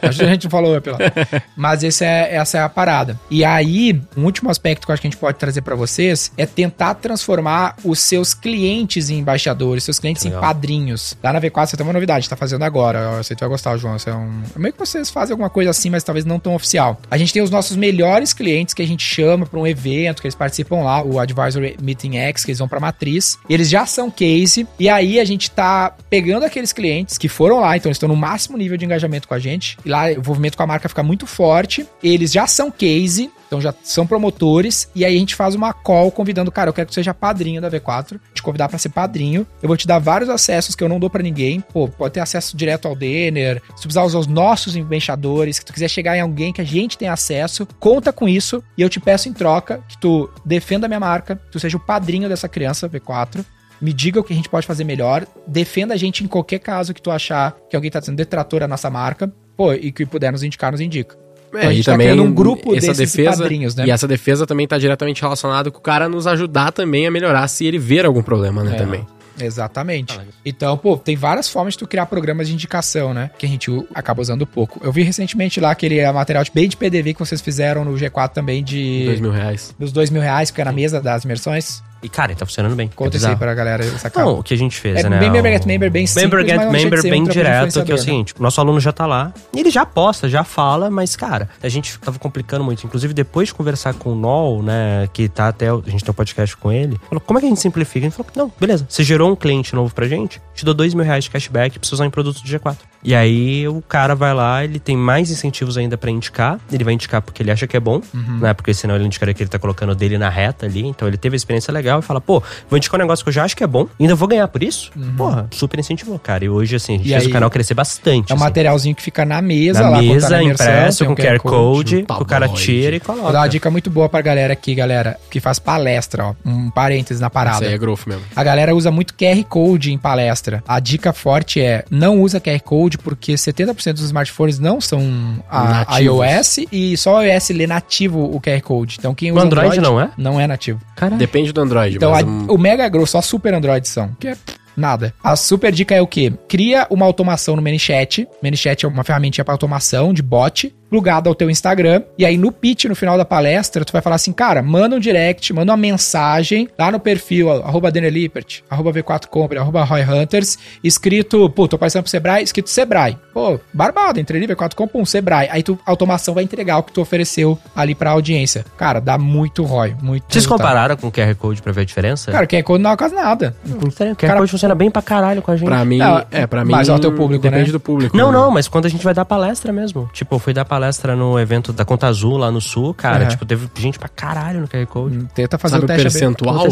É, a gente não falou up lá. Mas esse é, essa é a parada. E aí, um último aspecto que eu acho que a gente pode trazer pra vocês é tentar transformar os seus clientes em embaixadores, seus clientes Legal. em padrinhos. Lá na V4 você tem uma novidade, tá fazendo agora. Tu vai gostar, João. Você é um... Meio que vocês fazem alguma coisa assim, mas talvez não tão oficial. A gente tem os nossos melhores clientes que a gente chama pra um evento, que eles participam lá, o Advisory Meeting X, que eles vão pra matriz. Eles já são case. E aí a gente tá pegando aqueles clientes que foram lá, então eles estão no máximo nível de engajamento com a gente. E lá o envolvimento com a marca fica muito forte. Eles já são case, então já são promotores. E aí a gente faz uma call convidando, cara, eu quero que seja padrinho da V4. Te convidar pra ser padrinho. Eu vou te dar vários acessos que eu não dou pra ninguém. Pô, pode ter acesso direto ao Denner. Se tu precisar usar os nossos embaixadores, se tu quiser chegar em alguém que a gente tem acesso, conta com isso. E eu te peço em troca que tu defenda a minha marca, que tu seja o padrinho dessa criança V4 me diga o que a gente pode fazer melhor, defenda a gente em qualquer caso que tu achar que alguém tá sendo detrator da nossa marca, pô, e que puder nos indicar, nos indica. Então a gente tá criando um grupo essa desses defesa, padrinhos, né? E essa defesa também tá diretamente relacionada com o cara nos ajudar também a melhorar se ele ver algum problema, né, É. também. Exatamente. Então, pô, tem várias formas de tu criar programas de indicação, né? Que a gente acaba usando pouco. Eu vi recentemente lá aquele eh, material de bem de PDV que vocês fizeram no G4 também de... Dois mil reais. Dos dois mil reais, que fica na mesa das imersões. E, cara, tá funcionando bem. Conta é isso aí pra galera sacar. Não, o que a gente fez, É né? bem member get member, bem simples, Member get de member bem direto, que é o né? seguinte, o nosso aluno já tá lá, e ele já posta, já fala, mas, cara, a gente tava complicando muito. Inclusive, depois de conversar com o Nol, né, que tá até, a gente tem um podcast com ele, falou, como é que a gente simplifica? Gente falou, não, beleza, você gerou um cliente novo pra gente, te dou dois mil reais de cashback pra você usar em produto do G4. E aí o cara vai lá, ele tem mais incentivos ainda pra indicar. Ele vai indicar porque ele acha que é bom, Uhum. né? Porque senão ele indicaria que ele tá colocando dele na reta ali. Então ele teve a experiência legal e fala, pô, vou indicar um negócio que eu já acho que é bom, ainda vou ganhar por isso? Porra, super incentivou, cara. E hoje, assim, a gente Uhum. E fez aí, o canal crescer bastante. É um assim. materialzinho que fica na mesa na lá. tá mesa, na impresso, tem um com QR Code, um que o cara tira e Vou dar uma coloca. dica muito boa pra galera aqui, galera, que faz palestra, ó. Um parênteses na Isso parada. aí é growth mesmo. A galera usa muito QR Code em palestra. A dica forte é não usa QR Code porque 70% dos smartphones não são a Nativos. iOS e só o iOS lê nativo o QR Code. Então quem O usa Android não é? Não é nativo. Caralho. Depende do Android. Então mas a- um- o Mega Grow só Super Android são, que é nada. A super dica é o quê? Cria uma automação no ManyChat. ManyChat é uma ferramentinha para automação de bot, plugado ao teu Instagram. E aí no pitch, no final da palestra, tu vai falar assim, cara, manda um direct, manda uma mensagem lá no perfil, arroba Daniel Lippert, arroba V4 Compre, arroba Roy Hunters, escrito, pô, tô aparecendo pro Sebrae, escrito Sebrae. Pô, barbado, entrei ali, V4 Compre, um Sebrae. Aí tu, a automação vai entregar o que tu ofereceu ali pra audiência. Cara, dá muito ROI, muito Vocês resultado. compararam com o QR Code pra ver a diferença? Cara, QR Code não é quase nada. o QR cara- Code funciona bem pra caralho com a gente. Pra mim, Não, é, pra mim. mas é o teu público, Depende né? do público. Não, né? não, mas quando a gente vai dar palestra mesmo. Tipo, eu fui dar palestra no evento da Conta Azul lá no Sul, cara. Uhum. Tipo, teve gente pra caralho no QR Code. Tenta fazer Sabe o o teste percentual?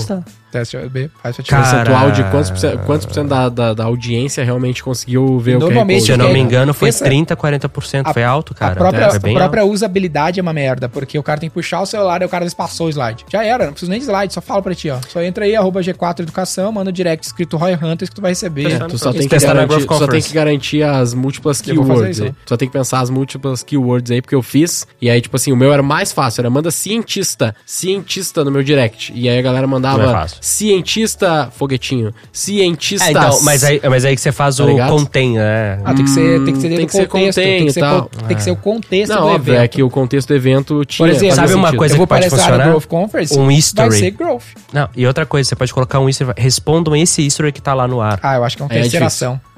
Teste AB. Cara, ver. Percentual de quantos por cento, quantos por cento da, da, da audiência realmente conseguiu ver Normalmente, Se eu o não QR me Code. engano, foi Pensa- 30, 40%. A- Foi alto, cara. a própria, a própria alto. usabilidade é uma merda, porque o cara tem que puxar o celular e o cara espaçou o slide. Já era, não precisa nem de slide, só fala pra ti, ó. Só entra aí, arroba G4 Educação, manda o direct escrito Roy Hunters que tu vai receber. É, tu só tem, garantir, só tem que garantir as múltiplas keywords. né? Só tem que pensar as múltiplas keywords aí, porque eu fiz. E aí, tipo assim, o meu era mais fácil. Era manda cientista, cientista no meu direct. E aí a galera é mandava fácil. cientista, foguetinho. Cientistas. É, então, mas aí, mas aí que você faz Tá o ligado? contém, né? Ah, tem que ser, tem que ser Hum, tem que ser contexto. contém Tem que ser, tal. con- tem que ser o contexto Não, do óbvio, evento. é que o contexto do evento tinha. Por exemplo, Sabe uma sentido. coisa eu vou que pode funcionar? Growth Conference, Um easter vai ser Growth. Não, e outra coisa, você pode colocar um easter, respondam esse egg que tá lá no ar. Ah, eu acho que é uma É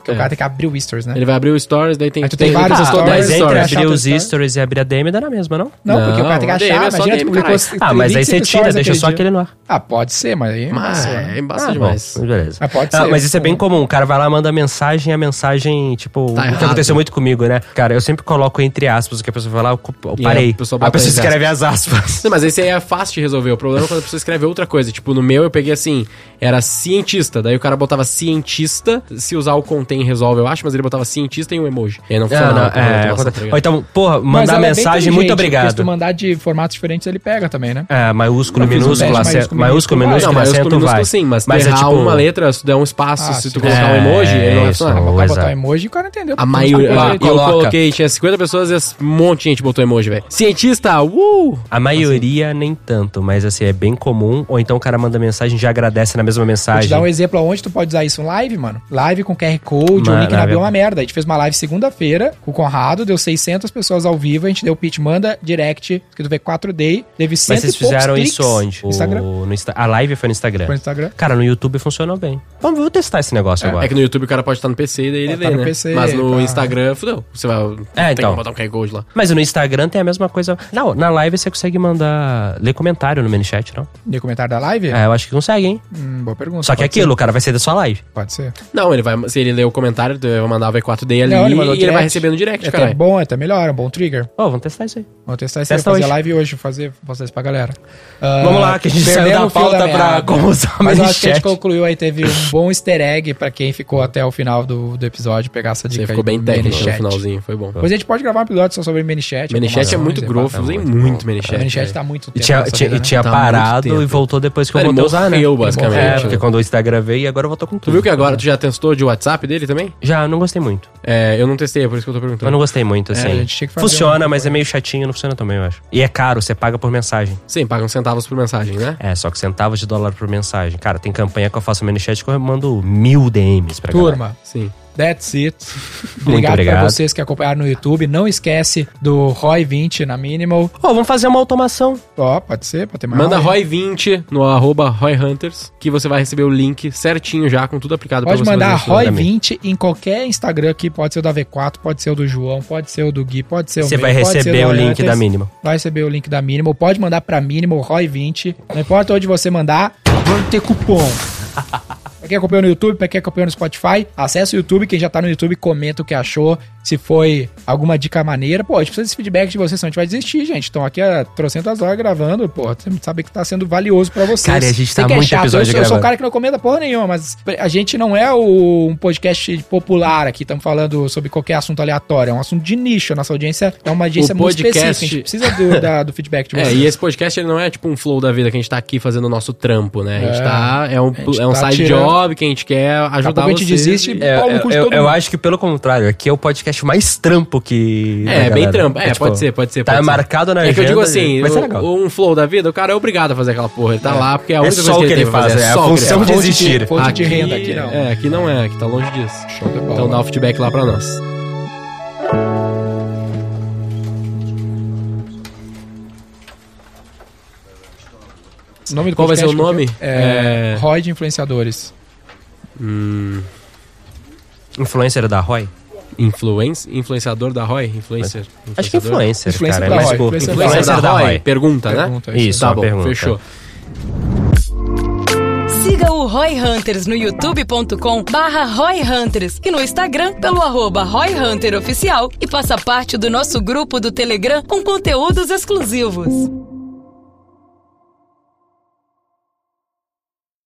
Porque o É. cara tem que abrir o Stories, né? Ele vai abrir o Stories, daí tem Aí tu tem vários Ah, stories, mas entre abrir os stories e abrir a DM dá na mesma, não? Não, porque o cara tem que achar. é Imagina, DM, publicou. Ah, mas aí você 25 tira, deixa só aquele no ar. Ah, pode ser, mas aí... Mas nossa, é embaçado Ah, demais. bom, beleza. Mas pode Ah, ser. mas isso é bem comum. O cara vai lá, manda mensagem e a mensagem, tipo, Tá o que aconteceu muito comigo, né? Cara, eu sempre coloco entre aspas o que a pessoa vai lá, eu, parei. a pessoa escreve as aspas. Não, mas esse aí é fácil de resolver. O problema é quando a pessoa escreve outra coisa. Tipo, no meu eu peguei assim, era cientista. Daí o cara botava cientista. Se usar o contém resolve, eu acho, mas ele botava cientista e um emoji. E aí não Não, funcionava. não, com a é, tá ou então, porra, Mas mandar é mensagem, muito inteligente, porque Se obrigado. tu mandar de formatos diferentes, ele pega também, né? É, maiúsculo, um minúsculo, teste, acento, maiúsculo, maiúsculo, minúsculo, Não, acento minúsculo vai. sim, mas, Mas se é tipo... uma letra, se tu der um espaço, Ah, se tu colocar um É, emoji, ele não vai isso, funcionar. não. Vai Pois botar é. emoji e o cara entendeu. A maioria. Coloca. Eu coloquei, tinha 50 pessoas e um monte de gente botou emoji, velho. Cientista, uh! A maioria nem tanto, mas assim, é bem comum. Ou então o cara manda mensagem e já agradece na mesma Vou te mensagem. dar um exemplo aonde tu pode usar isso. Live, mano. Live com QR Code, o link na bio é é- uma merda. A gente fez uma live segunda-feira com o Conrado, deu 600 pessoas ao vivo, a gente deu pitch, manda direct, que tu vê 4D, teve 100 Mas vocês e fizeram isso onde? No Instagram. O- no Insta- A live foi no Instagram. Foi no Instagram. Cara, no YouTube funcionou bem. Vamos, vamos testar esse negócio agora. É que no YouTube o cara pode estar no PC e daí ele Pode lê, estar no né? PC, Mas no tá. Instagram, fudeu. Você vai. É, tem então. que botar um QR Code lá. Mas no Instagram tem a mesma coisa. Não, na live você consegue mandar. ler comentário no ManyChat, não? De comentário da live? É, eu acho que consegue, hein? Hum, boa pergunta. Só que Pode aquilo, o cara vai sair da sua live. ser. Pode ser. Não, ele vai. Se ele ler o comentário, ele vai mandar o V4D ali Não, ele e mandou ele vai receber no direct, É cara. bom, é até melhor, é um bom trigger. Ó, vamos testar isso aí. Vamos testar isso aí, Testa fazer hoje. live hoje, fazer, fazer isso pra galera. Ah, Vamos lá, que a gente saiu perdemos da o fio pauta pra meada. como usar o Mas eu acho que a gente ManyChat. concluiu aí, teve um bom easter egg pra quem ficou até o final do, do episódio, pegar essa dica Você ficou aí bem técnico no ManyChat. finalzinho, foi bom. Depois a gente pode gravar um episódio só sobre ManyChat. ManyChat é automações, muito e growth, pá. usei muito. O ManyChat. Velho. tá muito E tempo. tinha, nessa tinha- vida, e né? tinha Tá há muito parado tempo. e voltou depois que eu Ele voltei a usar, né? morreu, basicamente. É, porque quando o Instagram veio e agora eu voltou com Tu tudo. viu que agora tu já testou de WhatsApp dele também? Já, eu não gostei muito. É, eu não testei, é por isso que eu tô perguntando. Eu não gostei muito, assim. a gente tinha que fazer funciona, uma- mas é meio chatinho, não funciona também, eu acho. E é caro, você paga por mensagem. Sim, pagam centavos por mensagem, né? É, só que centavos de dólar por mensagem. Cara, tem campanha que eu faço no ManyChat que eu mando mil DMs pra galera. Turma, Sim. That's it. Muito Obrigado, obrigado. pra vocês que acompanharam no YouTube. Não esquece do Roy20 na Minimal. Ô, vamos fazer uma automação. Ó, pode ser, pode ter mais Manda Roy. Roy20 no arroba RoyHunters, que você vai receber o link certinho já, com tudo aplicado Pode pra você. mandar fazer isso. Roy20 em qualquer Instagram aqui. Pode ser o da V4, pode ser o do João, pode ser o do Gui, pode ser o Você meu, vai pode receber o Roy link Hunters. da Minimal. Vai receber o link da Minimal. Pode mandar pra Minimal Roy20. Não importa onde você mandar, vamos ter cupom. Pra quem acompanhou no YouTube, pra quem acompanhou no Spotify, acessa o YouTube. Quem já tá no YouTube, comenta o que achou. Se foi alguma dica maneira. Pô, a gente precisa desse feedback de vocês, senão a gente vai desistir, gente. Estão aqui há trocentas horas gravando. Pô, você sabe que tá sendo valioso pra vocês. Cara, a gente tá que muito chato. episódio eu, sou- eu sou um cara que não comenta porra nenhuma, mas a gente não é o- um podcast popular aqui. Estamos falando sobre qualquer assunto aleatório. É um assunto de nicho. A nossa audiência é uma audiência O muito podcast- específica. A gente precisa do, da- do feedback de É, vocês. e esse podcast ele não é tipo um flow da vida que a gente tá aqui fazendo o nosso trampo, né? A gente É. tá. É um, é um tá side tirando- job que a gente quer ajudar pouco a gente vocês. desiste. É, no cu de eu, todo eu mundo. acho que pelo contrário, aqui é o podcast mais trampo que. É, bem trampo. É, tipo, pode ser, pode ser. Tá pode ser. marcado na É que eu digo agenda, assim, ser o- um flow da vida, o cara é obrigado a fazer aquela porra. Ele tá lá porque é a É única só coisa que ele pra faz, fazer, é a ele função de existir. fonte de renda aqui, não. É, aqui não é, aqui tá longe disso. Show de bola. Então dá o feedback lá pra nós. O nome do Qual vai ser podcast o nome? É, É- Roy de Influenciadores. Influencer da Roy? Influencer, influenciador da Roy? Influencer. Acho que influencer, Influencer cara. da é mais Roy, influencer Influencer da, da Roy? Roy. Pergunta, né? Pergunta, Isso, Tá uma bom, pergunta. fechou. Siga o Roy Hunters no youtube.com barra Roy Hunters e no Instagram pelo arroba Roy Hunter Oficial e faça parte do nosso grupo do Telegram com conteúdos exclusivos.